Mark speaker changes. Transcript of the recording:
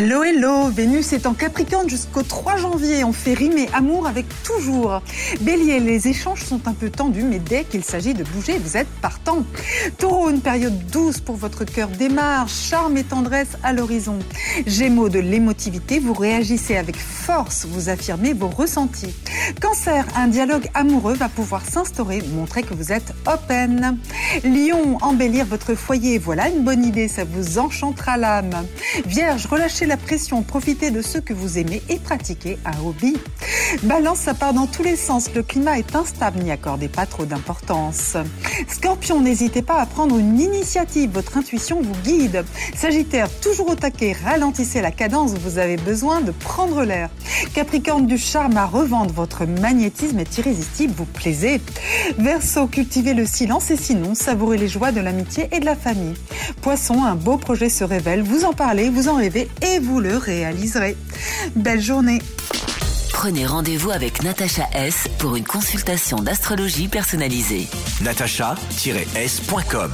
Speaker 1: Hello, hello Vénus est en Capricorne jusqu'au 3 janvier. On fait rimer amour avec toujours. Bélier, les échanges sont un peu tendus, mais dès qu'il s'agit de bouger, vous êtes partant. Taureau, une période douce pour votre cœur démarre. Charme et tendresse à l'horizon. Gémeaux, de l'émotivité, vous réagissez avec force, vous affirmez vos ressentis. Cancer, un dialogue amoureux va pouvoir s'instaurer, montrer que vous êtes open. Lion, embellir votre foyer, voilà une bonne idée, ça vous enchantera l'âme. Vierge, relâchez la pression, profitez de ce que vous aimez et pratiquez un hobby. Balance, ça part dans tous les sens, le climat est instable, n'y accordez pas trop d'importance. Scorpion, n'hésitez pas à prendre une initiative, votre intuition vous guide. Sagittaire, toujours au taquet, ralentissez la cadence, vous avez besoin de prendre l'air. Capricorne, du charme à revendre, votre magnétisme est irrésistible, vous plaisez. Verseau, cultivez le silence et sinon, savourez les joies de l'amitié et de la famille. Poisson, un beau projet se révèle, vous en parlez, vous en rêvez et vous le réaliserez. Belle journée
Speaker 2: Prenez rendez-vous avec Natacha S pour une consultation d'astrologie personnalisée.
Speaker 3: natacha-s.com